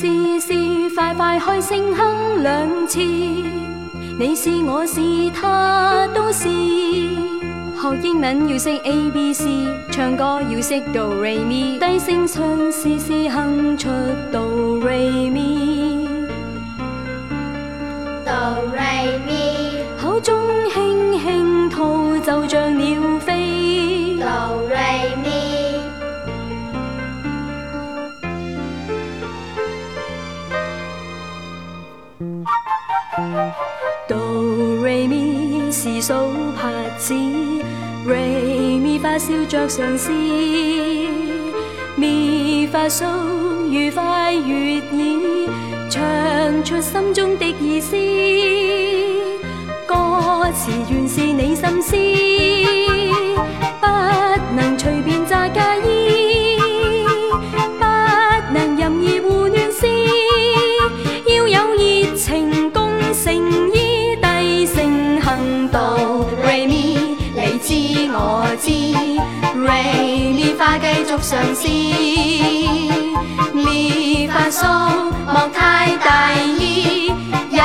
试试快快开声哼两次，你是我是他都是。学英文要识 A B C，唱歌要识 Do Re Mi，低声唱试试哼出 Do Re Mi。Do r y mi，时数拍子 r a y mi 发笑着尝试，mi 发嗦愉快悦耳，唱出心中的意思。歌词原是你心思。尝试练泛数，莫太大意，又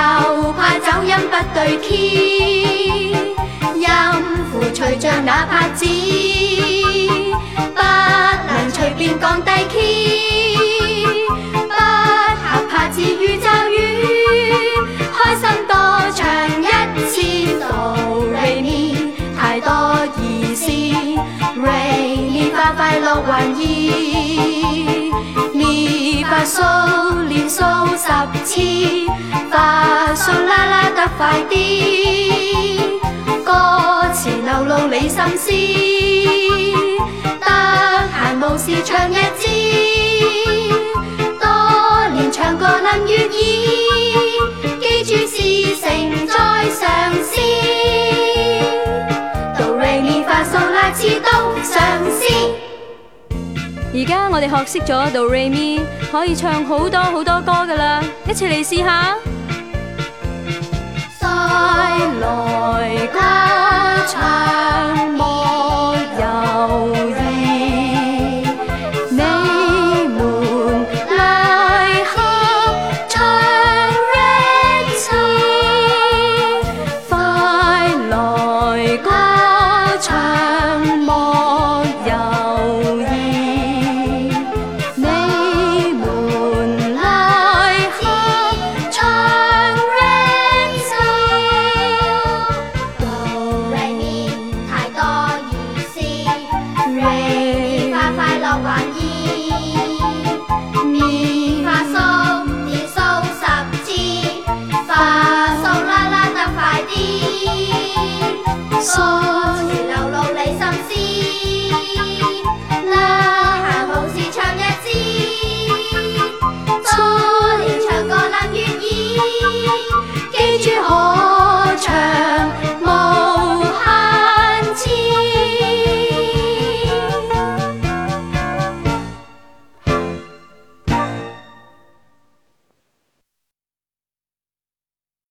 怕走音不对 key，音符随着那拍子。快乐玩意，二百数连数十次，发数啦啦得快啲，歌词流露你心思，得闲无事唱一支。而家我哋学识咗 Do r a m i 可以唱好多好多歌噶啦，一齐嚟试下。玩意。